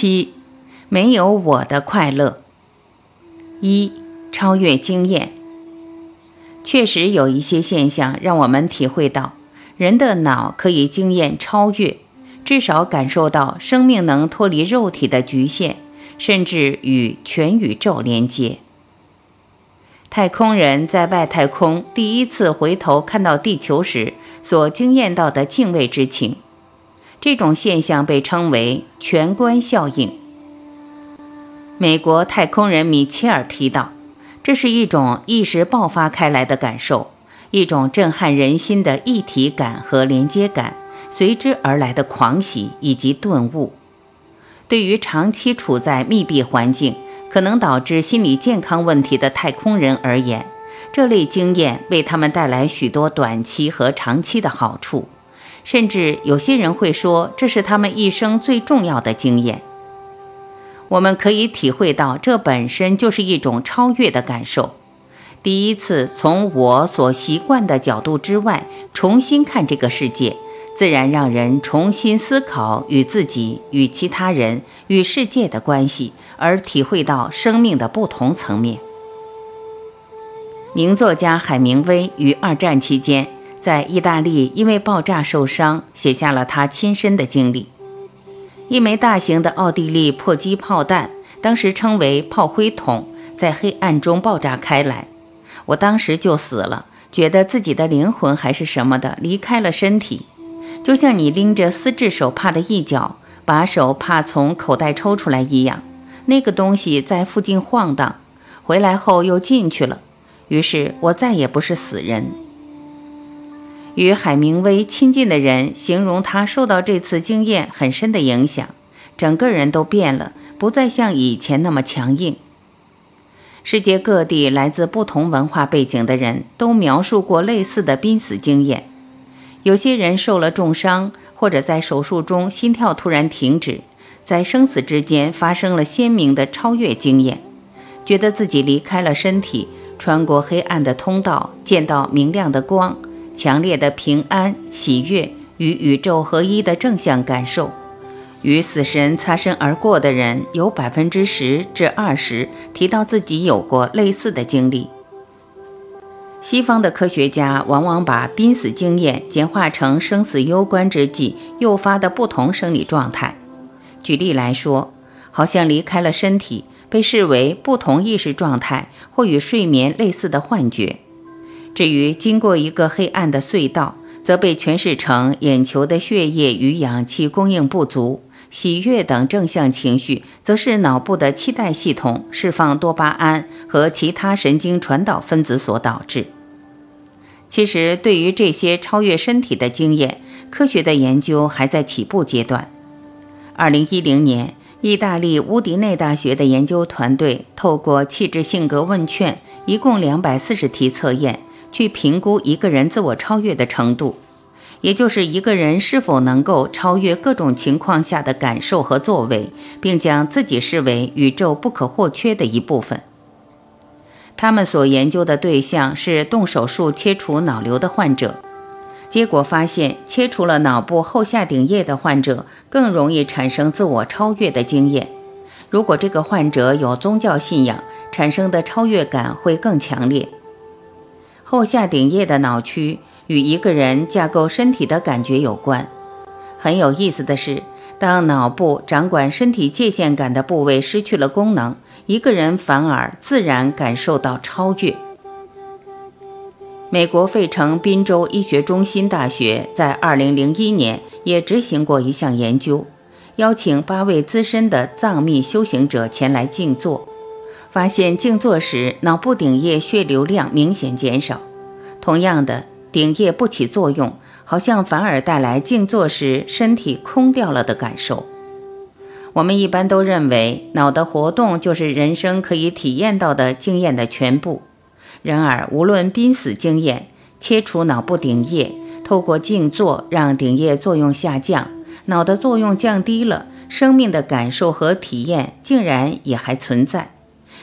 七，没有我的快乐。一，超越经验。确实有一些现象让我们体会到，人的脑可以经验超越，至少感受到生命能脱离肉体的局限，甚至与全宇宙连接。太空人在外太空第一次回头看到地球时所经验到的敬畏之情。这种现象被称为全观效应。美国太空人米切尔提到，这是一种意识爆发开来的感受，一种震撼人心的一体感和连接感，随之而来的狂喜以及顿悟。对于长期处在密闭环境、可能导致心理健康问题的太空人而言，这类经验为他们带来许多短期和长期的好处。甚至有些人会说，这是他们一生最重要的经验。我们可以体会到，这本身就是一种超越的感受。第一次从我所习惯的角度之外重新看这个世界，自然让人重新思考与自己、与其他人、与世界的关系，而体会到生命的不同层面。名作家海明威于二战期间。在意大利因为爆炸受伤，写下了他亲身的经历。一枚大型的奥地利迫击炮弹，当时称为炮灰筒，在黑暗中爆炸开来。我当时就死了，觉得自己的灵魂还是什么的离开了身体，就像你拎着丝质手帕的一角，把手帕从口袋抽出来一样。那个东西在附近晃荡，回来后又进去了。于是我再也不是死人。与海明威亲近的人形容他受到这次经验很深的影响，整个人都变了，不再像以前那么强硬。世界各地来自不同文化背景的人都描述过类似的濒死经验。有些人受了重伤，或者在手术中心跳突然停止，在生死之间发生了鲜明的超越经验，觉得自己离开了身体，穿过黑暗的通道，见到明亮的光。强烈的平安、喜悦与宇宙合一的正向感受，与死神擦身而过的人有百分之十至二十提到自己有过类似的经历。西方的科学家往往把濒死经验简化成生死攸关之际诱发的不同生理状态。举例来说，好像离开了身体，被视为不同意识状态或与睡眠类似的幻觉。至于经过一个黑暗的隧道，则被诠释成眼球的血液与氧气供应不足；喜悦等正向情绪，则是脑部的期待系统释放多巴胺和其他神经传导分子所导致。其实，对于这些超越身体的经验，科学的研究还在起步阶段。二零一零年，意大利乌迪内大学的研究团队透过气质性格问卷，一共两百四十题测验。去评估一个人自我超越的程度，也就是一个人是否能够超越各种情况下的感受和作为，并将自己视为宇宙不可或缺的一部分。他们所研究的对象是动手术切除脑瘤的患者，结果发现，切除了脑部后下顶叶的患者更容易产生自我超越的经验。如果这个患者有宗教信仰，产生的超越感会更强烈。后下顶叶的脑区与一个人架构身体的感觉有关。很有意思的是，当脑部掌管身体界限感的部位失去了功能，一个人反而自然感受到超越。美国费城宾州医学中心大学在2001年也执行过一项研究，邀请八位资深的藏密修行者前来静坐。发现静坐时，脑部顶叶血流量明显减少。同样的，顶叶不起作用，好像反而带来静坐时身体空掉了的感受。我们一般都认为脑的活动就是人生可以体验到的经验的全部。然而，无论濒死经验，切除脑部顶叶，透过静坐让顶叶作用下降，脑的作用降低了，生命的感受和体验竟然也还存在。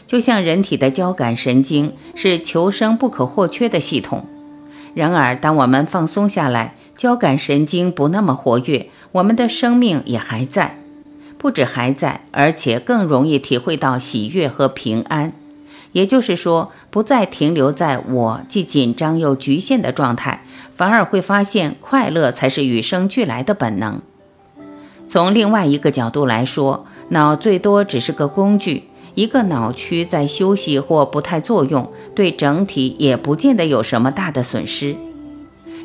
就像人体的交感神经是求生不可或缺的系统。然而，当我们放松下来，交感神经不那么活跃，我们的生命也还在。不止还在，而且更容易体会到喜悦和平安。也就是说，不再停留在我既紧张又局限的状态，反而会发现快乐才是与生俱来的本能。从另外一个角度来说，脑最多只是个工具，一个脑区在休息或不太作用，对整体也不见得有什么大的损失。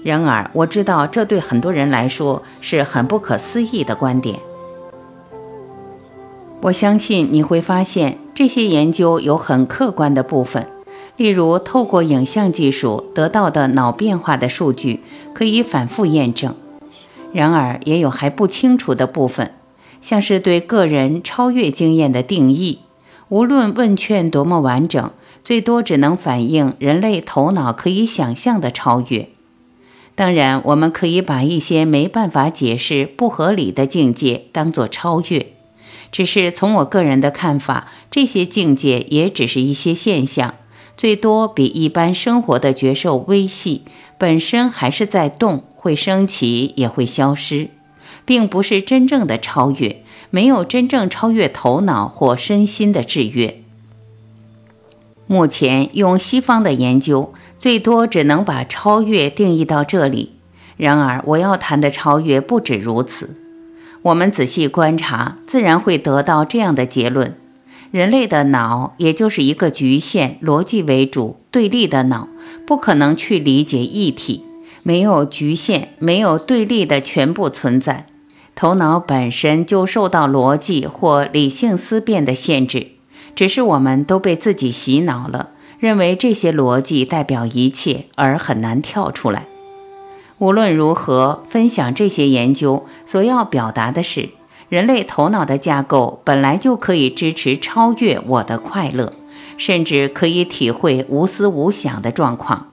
然而，我知道这对很多人来说是很不可思议的观点。我相信你会发现，这些研究有很客观的部分，例如透过影像技术得到的脑变化的数据可以反复验证。然而，也有还不清楚的部分，像是对个人超越经验的定义。无论问卷多么完整，最多只能反映人类头脑可以想象的超越。当然，我们可以把一些没办法解释、不合理的境界当作超越。只是从我个人的看法，这些境界也只是一些现象，最多比一般生活的觉受微细，本身还是在动，会升起也会消失，并不是真正的超越，没有真正超越头脑或身心的制约。目前用西方的研究，最多只能把超越定义到这里。然而，我要谈的超越不止如此。我们仔细观察，自然会得到这样的结论：人类的脑，也就是一个局限、逻辑为主、对立的脑，不可能去理解一体，没有局限、没有对立的全部存在。头脑本身就受到逻辑或理性思辨的限制，只是我们都被自己洗脑了，认为这些逻辑代表一切，而很难跳出来。无论如何，分享这些研究所要表达的是，人类头脑的架构本来就可以支持超越我的快乐，甚至可以体会无思无想的状况。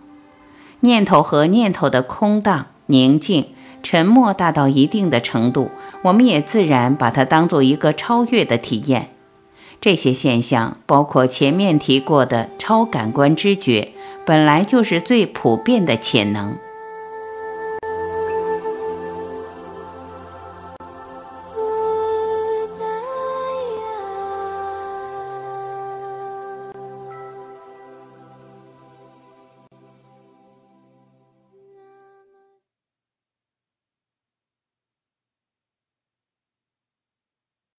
念头和念头的空荡、宁静、沉默大到一定的程度，我们也自然把它当做一个超越的体验。这些现象，包括前面提过的超感官知觉，本来就是最普遍的潜能。